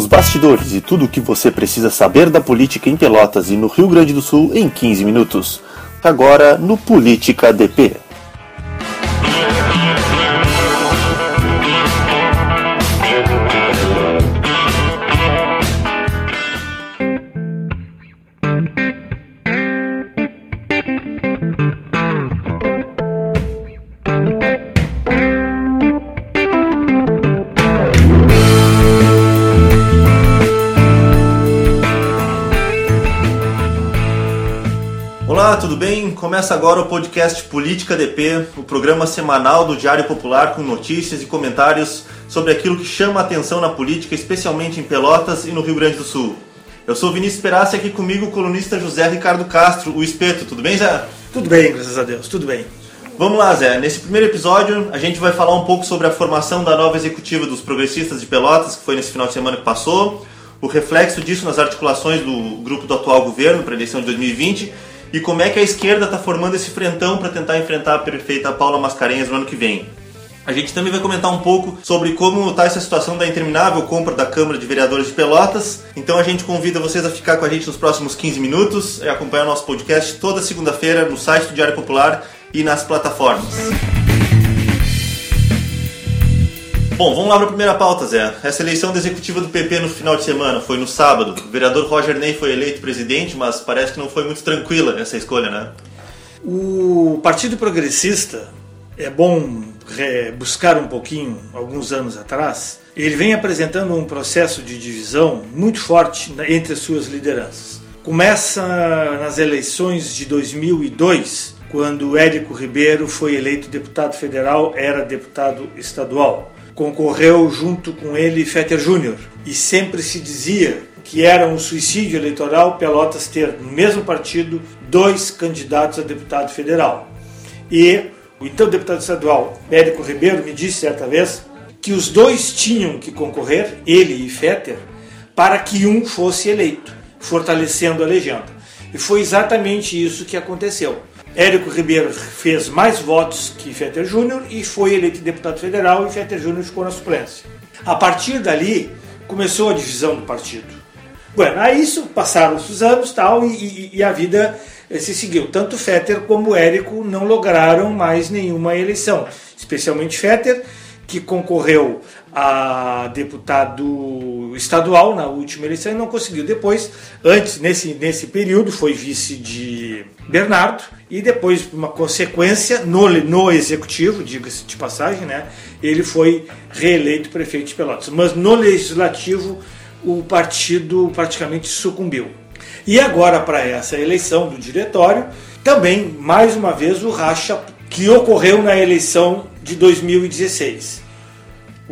Os bastidores e tudo o que você precisa saber da política em Pelotas e no Rio Grande do Sul em 15 minutos. Agora no Política DP. Bem? Começa agora o podcast Política DP, o programa semanal do Diário Popular com notícias e comentários sobre aquilo que chama a atenção na política, especialmente em Pelotas e no Rio Grande do Sul. Eu sou Vinícius Perassi aqui comigo o colunista José Ricardo Castro, o Espeto. Tudo bem, Zé? Tudo bem, graças a Deus, tudo bem. Vamos lá, Zé. Nesse primeiro episódio, a gente vai falar um pouco sobre a formação da nova executiva dos progressistas de Pelotas, que foi nesse final de semana que passou, o reflexo disso nas articulações do grupo do atual governo para a eleição de 2020 e como é que a esquerda está formando esse frentão para tentar enfrentar a prefeita Paula Mascarenhas no ano que vem. A gente também vai comentar um pouco sobre como está essa situação da interminável compra da Câmara de Vereadores de Pelotas. Então a gente convida vocês a ficar com a gente nos próximos 15 minutos e acompanhar o nosso podcast toda segunda-feira no site do Diário Popular e nas plataformas. Bom, vamos lá para a primeira pauta, Zé. Essa eleição da executiva do PP no final de semana foi no sábado. O vereador Roger Ney foi eleito presidente, mas parece que não foi muito tranquila essa escolha, né? O Partido Progressista, é bom buscar um pouquinho, alguns anos atrás, ele vem apresentando um processo de divisão muito forte entre as suas lideranças. Começa nas eleições de 2002, quando Érico Ribeiro foi eleito deputado federal, era deputado estadual concorreu junto com ele Fetter Júnior e sempre se dizia que era um suicídio eleitoral Pelotas ter no mesmo partido dois candidatos a deputado federal. E o então deputado estadual Érico Ribeiro me disse certa vez que os dois tinham que concorrer, ele e Fetter, para que um fosse eleito, fortalecendo a legenda. E foi exatamente isso que aconteceu. Érico Ribeiro fez mais votos que Fetter Júnior e foi eleito deputado federal e Fetter Júnior ficou na suplência. A partir dali começou a divisão do partido. Bueno, aí isso passaram os anos tal e, e, e a vida eh, se seguiu. Tanto Fetter como Érico não lograram mais nenhuma eleição, especialmente Fetter, que concorreu a deputado estadual na última eleição e não conseguiu. Depois, antes, nesse, nesse período, foi vice de Bernardo e depois, uma consequência, no, no executivo, diga-se de passagem, né, ele foi reeleito prefeito de Pelotas. Mas no legislativo, o partido praticamente sucumbiu. E agora, para essa eleição do diretório, também, mais uma vez, o racha que ocorreu na eleição de 2016.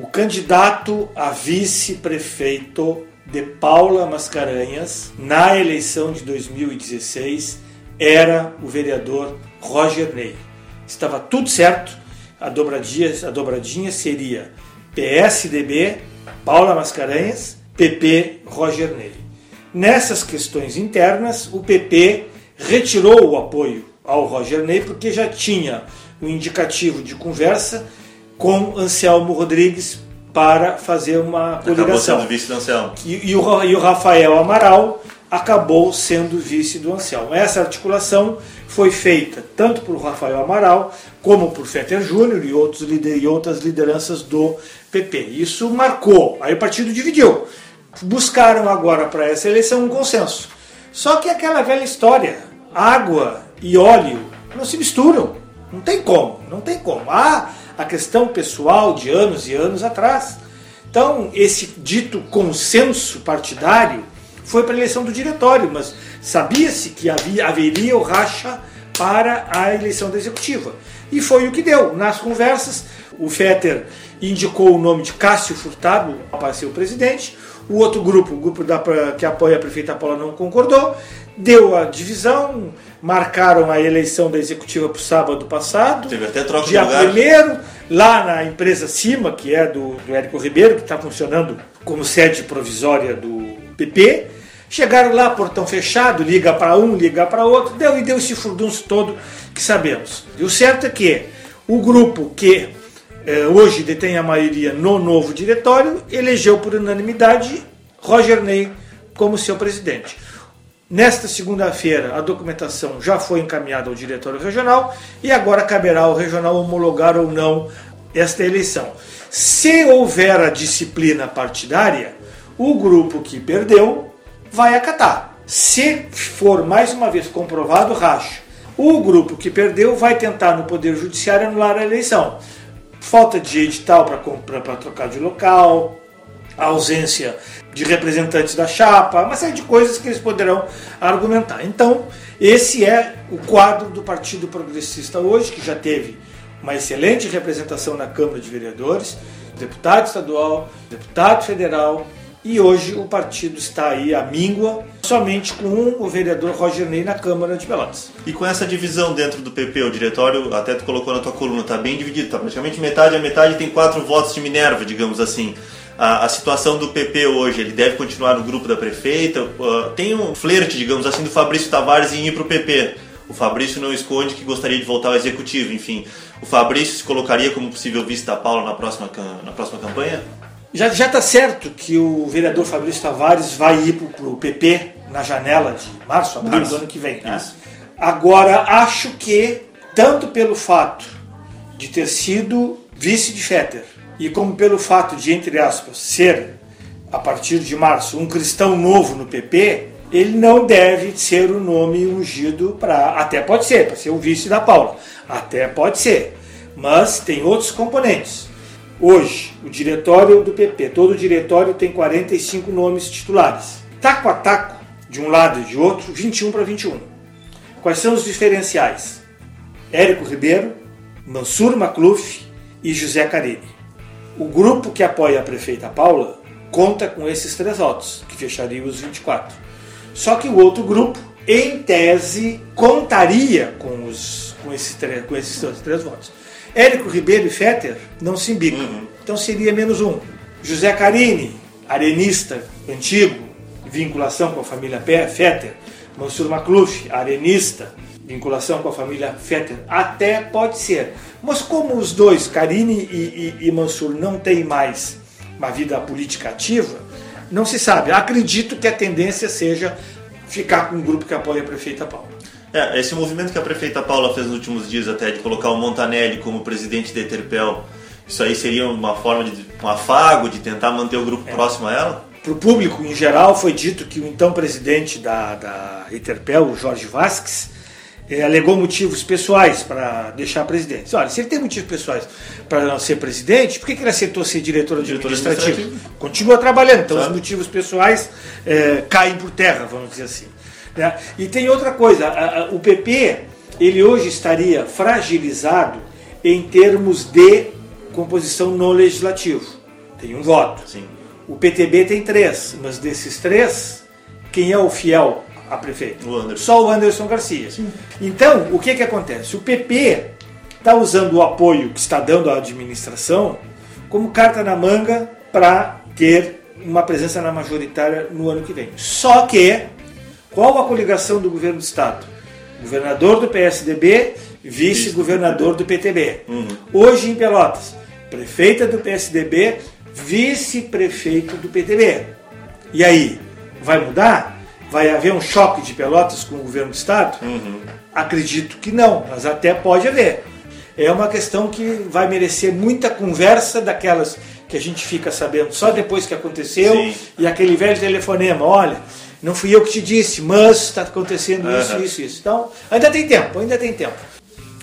O candidato a vice-prefeito de Paula Mascarenhas na eleição de 2016 era o vereador Roger Ney. Estava tudo certo, a dobradinha, a dobradinha seria PSDB, Paula Mascarenhas, PP, Roger Ney. Nessas questões internas, o PP retirou o apoio ao Roger Ney porque já tinha o indicativo de conversa com Anselmo Rodrigues para fazer uma coligação. Acabou sendo vice do Anselmo. E, e, o, e o Rafael Amaral acabou sendo vice do Anselmo. Essa articulação foi feita tanto por Rafael Amaral como por Fetter Júnior e, outros, e outras lideranças do PP. Isso marcou, aí o partido dividiu. Buscaram agora para essa eleição um consenso. Só que aquela velha história, água e óleo não se misturam. Não tem como, não tem como. Há a questão pessoal de anos e anos atrás. Então, esse dito consenso partidário foi para a eleição do diretório, mas sabia-se que havia, haveria o racha para a eleição da executiva. E foi o que deu. Nas conversas, o Fetter indicou o nome de Cássio Furtado para ser o presidente, o outro grupo, o grupo da, que apoia a prefeita Paula, não concordou, deu a divisão, marcaram a eleição da executiva para o sábado passado. Teve até troca dia de lugar. primeiro, lá na empresa Cima, que é do, do Érico Ribeiro, que está funcionando como sede provisória do PP. Chegaram lá, portão fechado, liga para um, liga para outro, deu e deu esse furdunço todo que sabemos. E o certo é que o grupo que hoje detém a maioria no novo diretório elegeu por unanimidade Roger Ney como seu presidente. Nesta segunda-feira, a documentação já foi encaminhada ao diretório regional e agora caberá ao regional homologar ou não esta eleição. Se houver a disciplina partidária, o grupo que perdeu vai acatar. Se for mais uma vez comprovado racha, o grupo que perdeu vai tentar no Poder Judiciário anular a eleição. Falta de edital para trocar de local, ausência de representantes da chapa, uma série de coisas que eles poderão argumentar. Então, esse é o quadro do Partido Progressista hoje, que já teve uma excelente representação na Câmara de Vereadores, deputado estadual, deputado federal, e hoje o partido está aí à míngua, somente com o vereador Roger Ney na Câmara de Pelotas. E com essa divisão dentro do PP, o diretório, até tu colocou na tua coluna, está bem dividido, está praticamente metade a metade, tem quatro votos de Minerva, digamos assim a, a, situação do PP hoje, ele deve continuar no grupo da prefeita. Uh, tem um flerte, digamos assim, do Fabrício Tavares em ir para o PP. O Fabrício não esconde que gostaria de voltar ao executivo, enfim. O Fabrício se colocaria como possível vice da Paula na próxima, na próxima campanha? Já está certo que o vereador Fabrício Tavares vai ir para o PP na janela de março, abril do ano que vem. Né? Agora, acho que, tanto pelo fato de ter sido vice de Fetter, e como pelo fato de, entre aspas, ser, a partir de março, um cristão novo no PP, ele não deve ser o nome ungido para. Até pode ser, para ser o vice da Paula. Até pode ser. Mas tem outros componentes. Hoje, o diretório do PP, todo o diretório tem 45 nomes titulares. Taco a taco, de um lado e de outro, 21 para 21. Quais são os diferenciais? Érico Ribeiro, Mansur Macluf e José Carini. O grupo que apoia a prefeita Paula conta com esses três votos, que fechariam os 24. Só que o outro grupo, em tese, contaria com, os, com, esses, três, com esses três votos. Érico Ribeiro e Fetter não se embicam, uhum. então seria menos um. José Carini, arenista antigo, vinculação com a família Fetter. Mansur Macluf, arenista, vinculação com a família Fetter, até pode ser. Mas como os dois, Karine e, e, e Mansur, não têm mais uma vida política ativa, não se sabe. Acredito que a tendência seja ficar com um grupo que apoia a prefeita Paula. É, esse movimento que a prefeita Paula fez nos últimos dias até de colocar o Montanelli como presidente da Eterpel, isso aí seria uma forma de um afago de tentar manter o grupo é. próximo a ela? Para o público em geral foi dito que o então presidente da, da Eterpel, o Jorge Vasques, é, alegou motivos pessoais para deixar a presidência. Olha, se ele tem motivos pessoais para não ser presidente, por que, que ele aceitou ser diretor, diretor administrativo? administrativo? Continua trabalhando, então os motivos pessoais é, caem por terra, vamos dizer assim. Né? E tem outra coisa, a, a, o PP ele hoje estaria fragilizado em termos de composição no legislativo. Tem um voto. Sim. O PTB tem três, mas desses três, quem é o fiel a prefeito? O Só o Anderson Garcia. Sim. Então, o que, que acontece? O PP está usando o apoio que está dando à administração como carta na manga para ter uma presença na majoritária no ano que vem. Só que, qual a coligação do governo do Estado? Governador do PSDB, vice-governador do PTB. Uhum. Hoje em Pelotas, prefeita do PSDB, vice-prefeito do PTB. E aí, vai mudar? vai haver um choque de Pelotas com o governo do Estado? Uhum. Acredito que não, mas até pode haver. É uma questão que vai merecer muita conversa daquelas que a gente fica sabendo só depois que aconteceu Sim. e aquele velho telefonema, olha, não fui eu que te disse, mas está acontecendo uhum. isso, isso, isso. Então, ainda tem tempo, ainda tem tempo.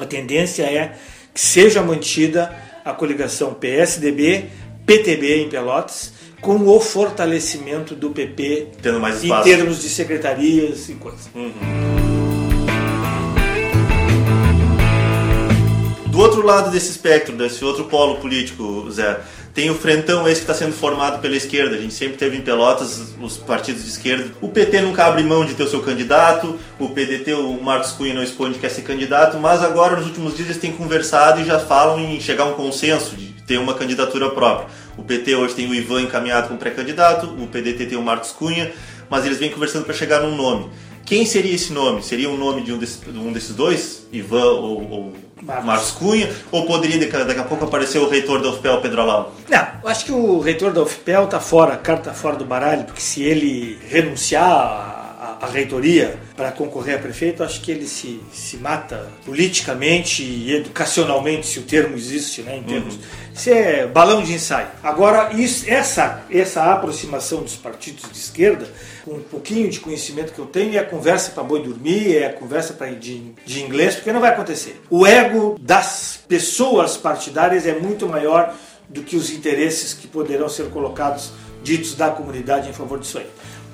A tendência é que seja mantida a coligação PSDB, PTB em Pelotas, com o fortalecimento do PP Tendo mais em termos de secretarias e coisas. Uhum. Do outro lado desse espectro, desse outro polo político, Zé, tem o frentão esse que está sendo formado pela esquerda. A gente sempre teve em Pelotas os partidos de esquerda. O PT nunca abre mão de ter o seu candidato, o PDT, o Marcos Cunha não expõe que quer ser candidato, mas agora nos últimos dias eles têm conversado e já falam em chegar a um consenso de ter uma candidatura própria. O PT hoje tem o Ivan encaminhado como pré-candidato, o PDT tem o Marcos Cunha, mas eles vêm conversando para chegar num nome. Quem seria esse nome? Seria um nome de um desses, um desses dois? Ivan ou, ou Marcos. Marcos Cunha? Ou poderia daqui daqui a pouco aparecer o reitor da UFPEL, Pedro Alau? Não, eu acho que o reitor da UFPEL está fora, a carta tá fora do baralho, porque se ele renunciar à reitoria para concorrer a prefeito, acho que ele se, se mata politicamente e educacionalmente, se o termo existe, né, em termos. Isso é balão de ensaio. Agora, isso, essa, essa aproximação dos partidos de esquerda, com um pouquinho de conhecimento que eu tenho, é conversa para boi dormir, é conversa para de, de inglês, porque não vai acontecer. O ego das pessoas partidárias é muito maior do que os interesses que poderão ser colocados, ditos da comunidade em favor disso aí.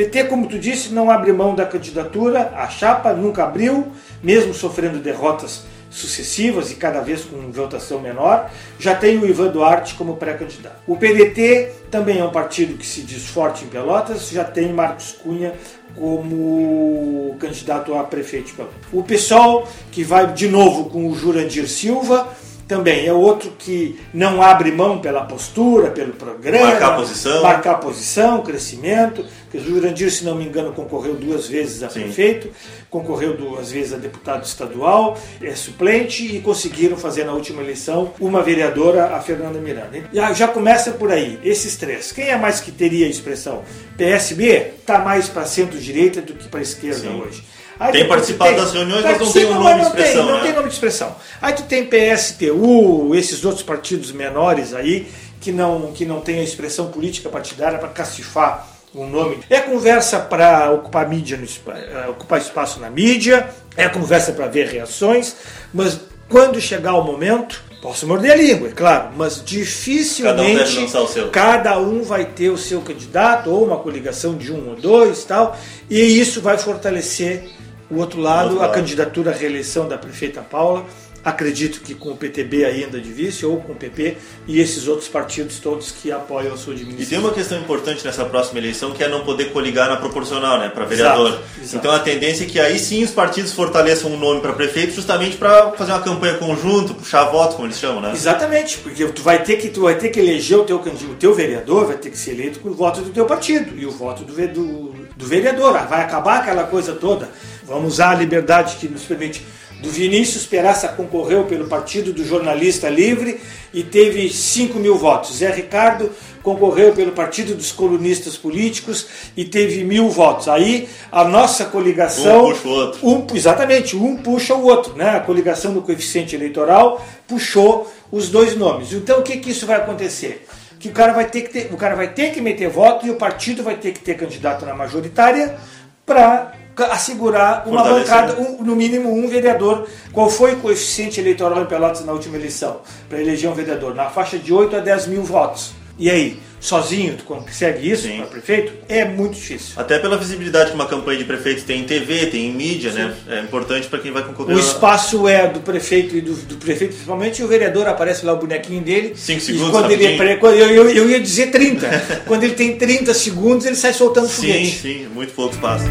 O PT, como tu disse, não abre mão da candidatura, a chapa nunca abriu, mesmo sofrendo derrotas sucessivas e cada vez com votação menor, já tem o Ivan Duarte como pré-candidato. O PDT também é um partido que se diz forte em Pelotas, já tem Marcos Cunha como candidato a prefeito de Pelotas. O PSOL, que vai de novo com o Jurandir Silva, também é outro que não abre mão pela postura, pelo programa. Marcar posição. Marcar posição, crescimento. Porque o Jurandir, se não me engano, concorreu duas vezes a Sim. prefeito, concorreu duas vezes a deputado estadual, é suplente e conseguiram fazer na última eleição uma vereadora, a Fernanda Miranda. Já, já começa por aí, esses três. Quem é mais que teria a expressão? PSB está mais para centro-direita do que para esquerda Sim. hoje. Aí Tem participado tu das reuniões, mas não tem um nome de não tem, expressão, Não né? tem nome de expressão. Aí tu tem PSTU, esses outros partidos menores aí, que não, que não tem a expressão política partidária para cacifar um nome. É conversa para ocupar mídia, no, eh, ocupar espaço na mídia, é conversa para ver reações, mas quando chegar o momento, posso morder a língua, é claro, mas dificilmente Cada um o cada um vai ter o seu candidato ou uma coligação de um ou dois tal e isso vai fortalecer o outro lado, outro a lado. candidatura à reeleição da prefeita Paula acredito que com o PTB ainda de vice ou com o PP e esses outros partidos todos que apoiam a sua E administração tem uma questão importante nessa próxima eleição que é não poder coligar na proporcional, né, para vereador. Exato, exato. Então a tendência é que aí sim os partidos fortaleçam um nome para prefeito, justamente para fazer uma campanha conjunto, puxar voto, como eles chamam, né? Exatamente, porque tu vai ter que tu vai ter que eleger o teu candidato, o teu vereador vai ter que ser eleito com o voto do teu partido e o voto do, do, do vereador. Ah, Vai acabar aquela coisa toda. Vamos usar a liberdade que nos permite. Do Vinícius Peraça concorreu pelo Partido do Jornalista Livre e teve 5 mil votos. Zé Ricardo concorreu pelo Partido dos Colunistas Políticos e teve mil votos. Aí a nossa coligação. Um puxa o outro. Um, exatamente, um puxa o outro, né? A coligação do coeficiente eleitoral puxou os dois nomes. Então o que, que isso vai acontecer? Que o cara vai ter que ter, o cara vai ter que meter voto e o partido vai ter que ter candidato na majoritária para assegurar uma bancada, um- no mínimo um vereador. Qual foi o coeficiente eleitoral em Pelotas na última eleição para eleger um vereador? Na faixa de 8 a 10 mil votos. E aí, sozinho tu consegue isso Sim. para prefeito? É muito difícil. Até pela visibilidade que uma campanha de prefeito tem em TV, tem em mídia, né? É importante para quem vai concorrer. O a- espaço é do prefeito e do, do prefeito principalmente, e o vereador aparece lá o bonequinho dele. Cinco segundos, quando ele é pre- eu, eu, eu ia dizer 30. quando ele tem 30 segundos, ele sai soltando Sim, foguete. sim, muito pouco espaço.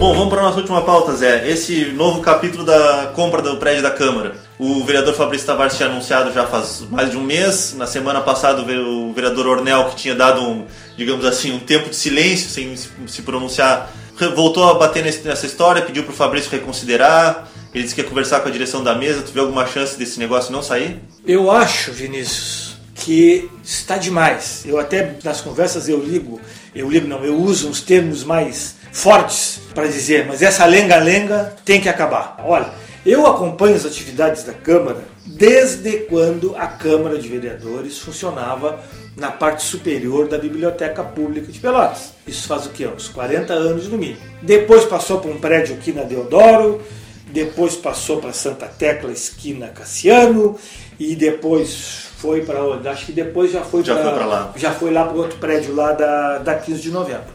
Bom, vamos para a nossa última pauta, Zé. Esse novo capítulo da compra do prédio da Câmara. O vereador Fabrício Tavares tinha anunciado já faz mais de um mês. Na semana passada, o ve- o vereador Ornel, que tinha dado um, digamos assim, um tempo de silêncio, sem se- pronunciar, voltou a bater nessa história, pediu para o Fabrício reconsiderar. Ele disse que ia conversar com a direção da mesa. Tu vê alguma chance desse negócio não sair? Eu acho, Vinícius, que está demais. Eu até nas conversas eu ligo, eu ligo não, eu uso uns termos mais fortes para dizer, mas essa lenga-lenga tem que acabar. Olha, eu acompanho as atividades da Câmara desde quando a Câmara de Vereadores funcionava na parte superior da Biblioteca Pública de Pelotas. Isso faz o quê? Uns 40 anos no mínimo. Depois passou por um prédio aqui na Deodoro, depois passou para Santa Tecla, esquina Cassiano, e depois foi para onde? Acho que depois já foi Já pra lá. Já foi lá para outro prédio lá da, da 15 de novembro.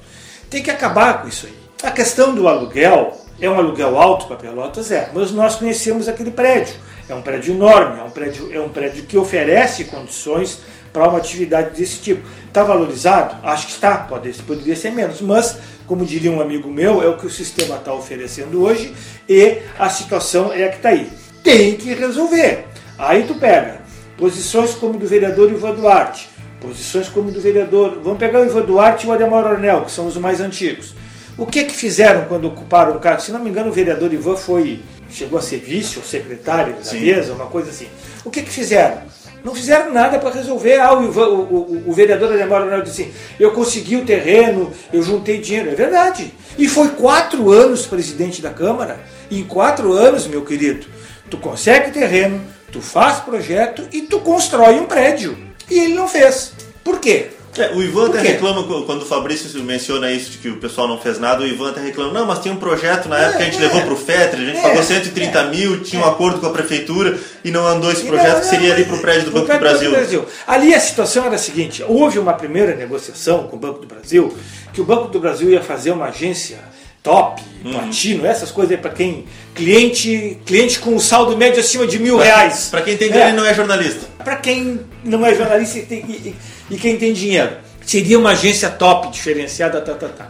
Tem que acabar com isso aí. A questão do aluguel é um aluguel alto para Pelotas, é, mas nós conhecemos aquele prédio. É um prédio enorme, é um prédio, é um prédio que oferece condições para uma atividade desse tipo. Está valorizado? Acho que está, pode, poderia ser menos, mas, como diria um amigo meu, é o que o sistema está oferecendo hoje e a situação é a que está aí. Tem que resolver. Aí tu pega posições como do vereador Ivan Duarte, posições como do vereador. Vamos pegar o Ivan Duarte e o Ademar Ornel, que são os mais antigos. O que que fizeram quando ocuparam o cargo? Se não me engano, o vereador Ivan foi chegou a ser vice ou secretário da mesa, uma coisa assim. O que que fizeram? Não fizeram nada para resolver. Ah, o, Ivan- o, o- o vereador Ademar Ornel disse assim, eu consegui o terreno, eu juntei dinheiro. É verdade. E foi quatro anos presidente da Câmara. E em quatro anos, meu querido, tu consegue terreno, tu faz projeto e tu constrói um prédio. E ele não fez. Por quê? É, o Ivan até reclama, quando o Fabrício menciona isso, de que o pessoal não fez nada, o Ivan até reclama, não, mas tinha um projeto na época que a gente é. levou pro FETRE, a gente É, pagou 130 mil, tinha um acordo com a prefeitura e não andou esse projeto, que seria ali pro prédio do Banco do prédio Brasil. Ali a situação era a seguinte: houve uma primeira negociação com o Banco do Brasil, que o Banco do Brasil ia fazer uma agência top, Uhum. platino, essas coisas aí para quem. Cliente, cliente com saldo médio acima de mil reais. Pra quem tem grana É. e não é jornalista. Para quem não é jornalista e, tem- e- e- quem tem dinheiro. Seria uma agência top, diferenciada, tá, tá, tá.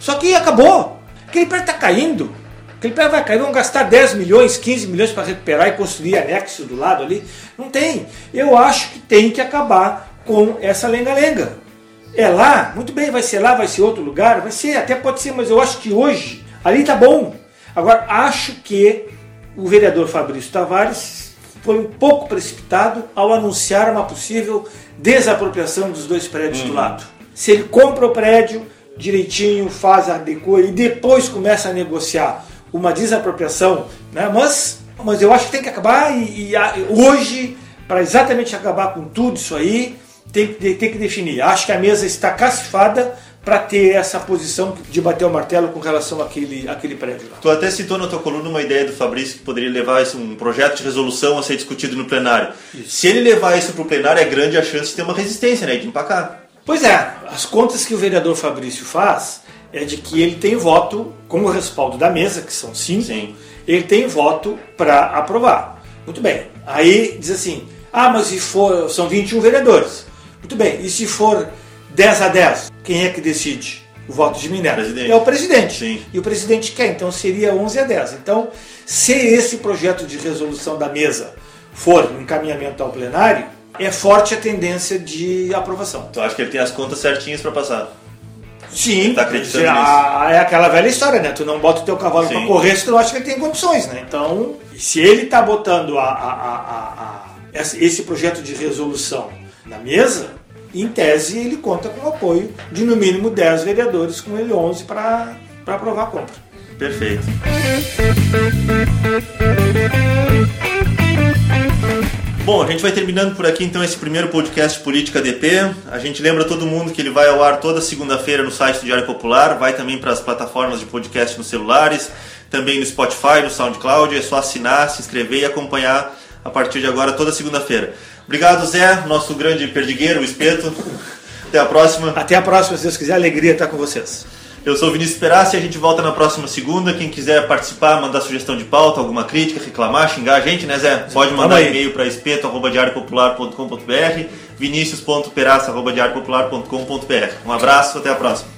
Só que acabou. Aquele prédio está caindo. Aquele prédio vai cair, vão gastar 10 milhões, 15 milhões para recuperar e construir anexo do lado ali. Não tem. Eu acho que tem que acabar com essa lenga-lenga. É lá, muito bem, vai ser lá, vai ser outro lugar, vai ser, até pode ser, mas eu acho que hoje ali tá bom. Agora, acho que o vereador Fabrício Tavares foi um pouco precipitado ao anunciar uma possível desapropriação dos dois prédios do lado. Se ele compra o prédio direitinho, faz, adequa e depois começa a negociar uma desapropriação, né? mas, mas eu acho que tem que acabar e, e a- hoje, para exatamente acabar com tudo isso aí, tem, que- tem que definir. Acho que a mesa está cacifada para ter essa posição de bater o martelo com relação àquele, àquele prédio lá. Tu até citou na tua coluna uma ideia do Fabrício que poderia levar esse, um projeto de resolução a ser discutido no plenário. Se ele levar isso pro plenário, é grande a chance de ter uma resistência, né? De empacar. Pois é, as contas que o vereador Fabrício faz é de que ele tem voto, com o respaldo da mesa, que são cinco, Sim. ele tem voto para aprovar. Muito bem. Aí diz assim: ah, mas se for. São 21 vereadores. Muito bem, e se for 10 a 10, quem é que decide? O voto de Minerva. Presidente. É o presidente. Sim. E o presidente quer, então seria 11 a 10. Então, se esse projeto de resolução da mesa for um encaminhamento ao plenário, é forte a tendência de aprovação. Tu acha que ele tem as contas certinhas para passar? Sim, Tá acreditando ah, é aquela velha história, né? Tu não bota o teu cavalo para correr se tu não acha que ele tem condições, né? Então, se ele tá botando a, a- a- esse projeto de resolução na mesa, em tese ele conta com o apoio de no mínimo 10 vereadores, com ele 11 para aprovar a compra. Perfeito. Bom, a gente vai terminando por aqui então esse primeiro podcast Política DP. A gente lembra todo mundo que ele vai ao ar toda segunda-feira no site do Diário Popular, vai também para as plataformas de podcast nos celulares, também no Spotify, no SoundCloud. É só assinar, se inscrever e acompanhar a partir de agora, toda segunda-feira. Obrigado, Zé, nosso grande perdigueiro, o espeto. Até a próxima. Até a próxima, se Deus quiser. Alegria estar com vocês. Eu sou o Vinícius Perassi e a gente volta na próxima segunda. Quem quiser participar, mandar sugestão de pauta, alguma crítica, reclamar, xingar a gente, né, Zé? Pode mandar e-mail para espeto.diariopopular.com.br vinicius.peraça.diariopopular.com.br Um abraço, até a próxima.